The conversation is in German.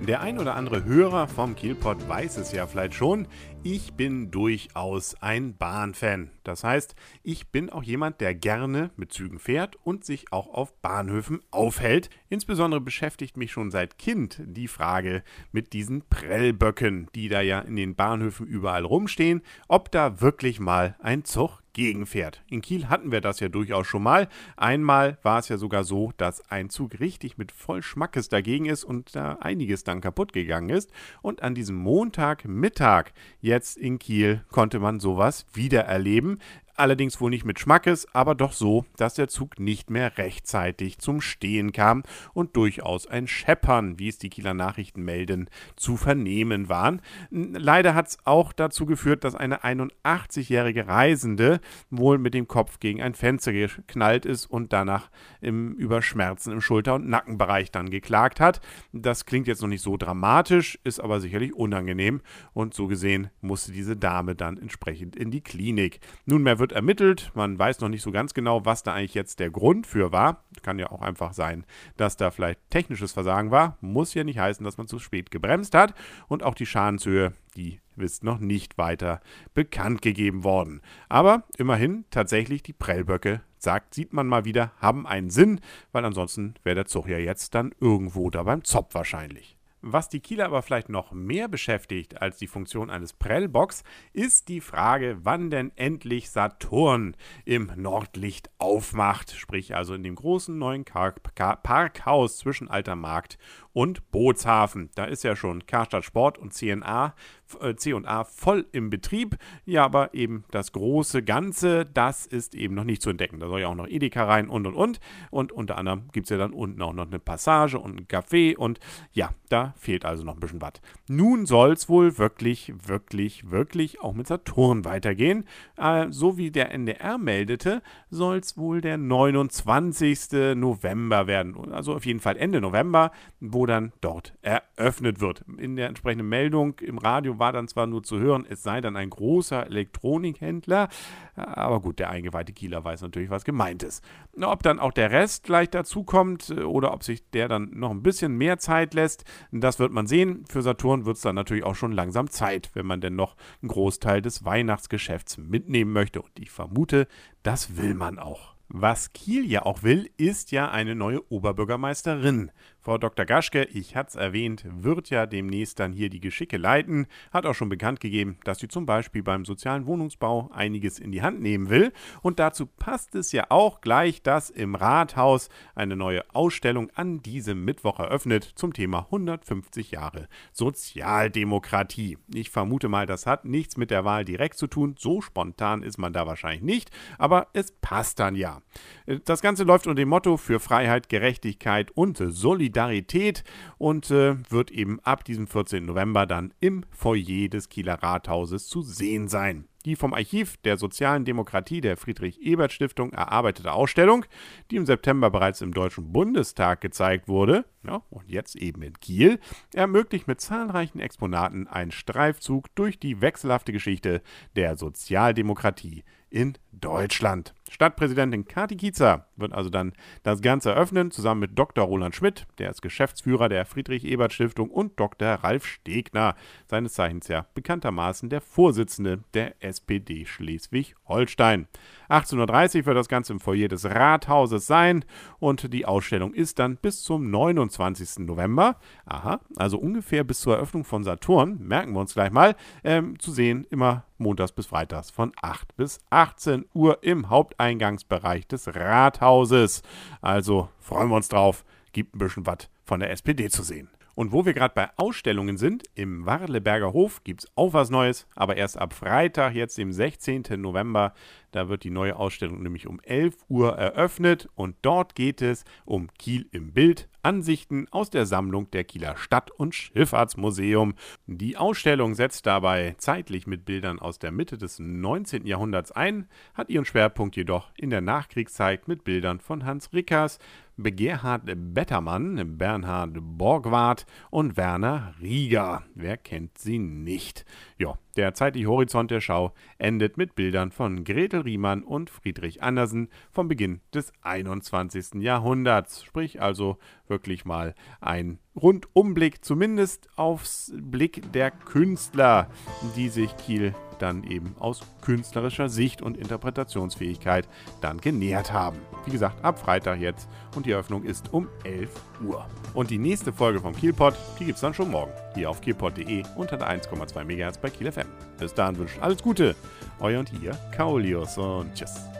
Der ein oder andere Hörer vom Kielpot weiß es ja vielleicht schon. Ich bin durchaus ein Bahnfan. Das heißt, ich bin auch jemand, der gerne mit Zügen fährt und sich auch auf Bahnhöfen aufhält. Insbesondere beschäftigt mich schon seit Kind die Frage mit diesen Prellböcken, die da ja in den Bahnhöfen überall rumstehen, ob da wirklich mal ein Zug gegenfährt. In Kiel hatten wir das ja durchaus schon mal. Einmal war es ja sogar so, dass ein Zug richtig mit voll Schmackes dagegen ist und da einiges dann kaputt gegangen ist. Und an diesem Montagmittag jetzt in Kiel konnte man sowas wieder erleben allerdings wohl nicht mit Schmackes, aber doch so, dass der Zug nicht mehr rechtzeitig zum Stehen kam und durchaus ein Scheppern, wie es die Kieler Nachrichten melden, zu vernehmen waren. Leider hat es auch dazu geführt, dass eine 81-jährige Reisende wohl mit dem Kopf gegen ein Fenster geknallt ist und danach im, über Schmerzen im Schulter- und Nackenbereich dann geklagt hat. Das klingt jetzt noch nicht so dramatisch, ist aber sicherlich unangenehm und so gesehen musste diese Dame dann entsprechend in die Klinik. Nunmehr wird wird ermittelt. Man weiß noch nicht so ganz genau, was da eigentlich jetzt der Grund für war. Kann ja auch einfach sein, dass da vielleicht technisches Versagen war. Muss ja nicht heißen, dass man zu spät gebremst hat. Und auch die Schadenshöhe, die ist noch nicht weiter bekannt gegeben worden. Aber immerhin tatsächlich die Prellböcke, sagt, sieht man mal wieder, haben einen Sinn, weil ansonsten wäre der Zug ja jetzt dann irgendwo da beim Zopf wahrscheinlich. Was die Kieler aber vielleicht noch mehr beschäftigt als die Funktion eines Prellbox, ist die Frage, wann denn endlich Saturn im Nordlicht aufmacht, sprich also in dem großen neuen Parkhaus zwischen Alter Markt und Bootshafen. Da ist ja schon Karstadt Sport und CNA, äh, C&A voll im Betrieb. Ja, aber eben das große Ganze, das ist eben noch nicht zu entdecken. Da soll ja auch noch Edeka rein und und und. Und unter anderem gibt es ja dann unten auch noch eine Passage und ein Café und ja, da fehlt also noch ein bisschen was. Nun soll es wohl wirklich, wirklich, wirklich auch mit Saturn weitergehen. Äh, so wie der NDR meldete, soll es wohl der 29. November werden. Also auf jeden Fall Ende November, wo dann dort eröffnet wird. In der entsprechenden Meldung im Radio war dann zwar nur zu hören, es sei dann ein großer Elektronikhändler, aber gut, der eingeweihte Kieler weiß natürlich, was gemeint ist. Ob dann auch der Rest gleich dazu kommt äh, oder ob sich der dann noch ein bisschen mehr Zeit lässt, das wird man sehen. Für Saturn wird es dann natürlich auch schon langsam Zeit, wenn man denn noch einen Großteil des Weihnachtsgeschäfts mitnehmen möchte. Und ich vermute, das will man auch. Was Kiel ja auch will, ist ja eine neue Oberbürgermeisterin. Frau Dr. Gaschke, ich hatte es erwähnt, wird ja demnächst dann hier die Geschicke leiten, hat auch schon bekannt gegeben, dass sie zum Beispiel beim sozialen Wohnungsbau einiges in die Hand nehmen will. Und dazu passt es ja auch gleich, dass im Rathaus eine neue Ausstellung an diesem Mittwoch eröffnet zum Thema 150 Jahre Sozialdemokratie. Ich vermute mal, das hat nichts mit der Wahl direkt zu tun. So spontan ist man da wahrscheinlich nicht, aber es passt dann ja. Das Ganze läuft unter dem Motto für Freiheit, Gerechtigkeit und Solidarität. Solidarität und äh, wird eben ab diesem 14. November dann im Foyer des Kieler Rathauses zu sehen sein. Die vom Archiv der sozialen Demokratie der Friedrich-Ebert-Stiftung erarbeitete Ausstellung, die im September bereits im Deutschen Bundestag gezeigt wurde, ja, und jetzt eben in Kiel, ermöglicht mit zahlreichen Exponaten einen Streifzug durch die wechselhafte Geschichte der Sozialdemokratie in Deutschland. Stadtpräsidentin Kati Kiezer wird also dann das Ganze eröffnen, zusammen mit Dr. Roland Schmidt, der ist Geschäftsführer der Friedrich-Ebert-Stiftung, und Dr. Ralf Stegner, seines Zeichens ja bekanntermaßen der Vorsitzende der SPD Schleswig-Holstein. 18.30 Uhr wird das Ganze im Foyer des Rathauses sein und die Ausstellung ist dann bis zum 29. November, aha, also ungefähr bis zur Eröffnung von Saturn, merken wir uns gleich mal, ähm, zu sehen, immer montags bis freitags von 8 bis 18 Uhr im Haupteingangsbereich des Rathauses. Also freuen wir uns drauf, gibt ein bisschen was von der SPD zu sehen. Und wo wir gerade bei Ausstellungen sind, im Warleberger Hof gibt es auch was Neues, aber erst ab Freitag, jetzt dem 16. November, da wird die neue Ausstellung nämlich um 11 Uhr eröffnet und dort geht es um Kiel im Bild, Ansichten aus der Sammlung der Kieler Stadt- und Schifffahrtsmuseum. Die Ausstellung setzt dabei zeitlich mit Bildern aus der Mitte des 19. Jahrhunderts ein, hat ihren Schwerpunkt jedoch in der Nachkriegszeit mit Bildern von Hans Rickers, Gerhard Bettermann, Bernhard Borgward und Werner Rieger. Wer kennt sie nicht? Ja, der zeitliche Horizont der Schau endet mit Bildern von Gretel Riemann und Friedrich Andersen vom Beginn des 21. Jahrhunderts. Sprich also wirklich mal ein Rundumblick, zumindest aufs Blick der Künstler, die sich Kiel dann eben aus künstlerischer Sicht und Interpretationsfähigkeit dann genähert haben. Wie gesagt, ab Freitag jetzt und die Eröffnung ist um 11 Uhr. Und die nächste Folge vom Kielpot, die gibt es dann schon morgen hier auf kielpot.de unter der 1,2 MHz bei Kiel FM. Bis dahin wünscht alles Gute, euer und ihr, Kaulius und tschüss.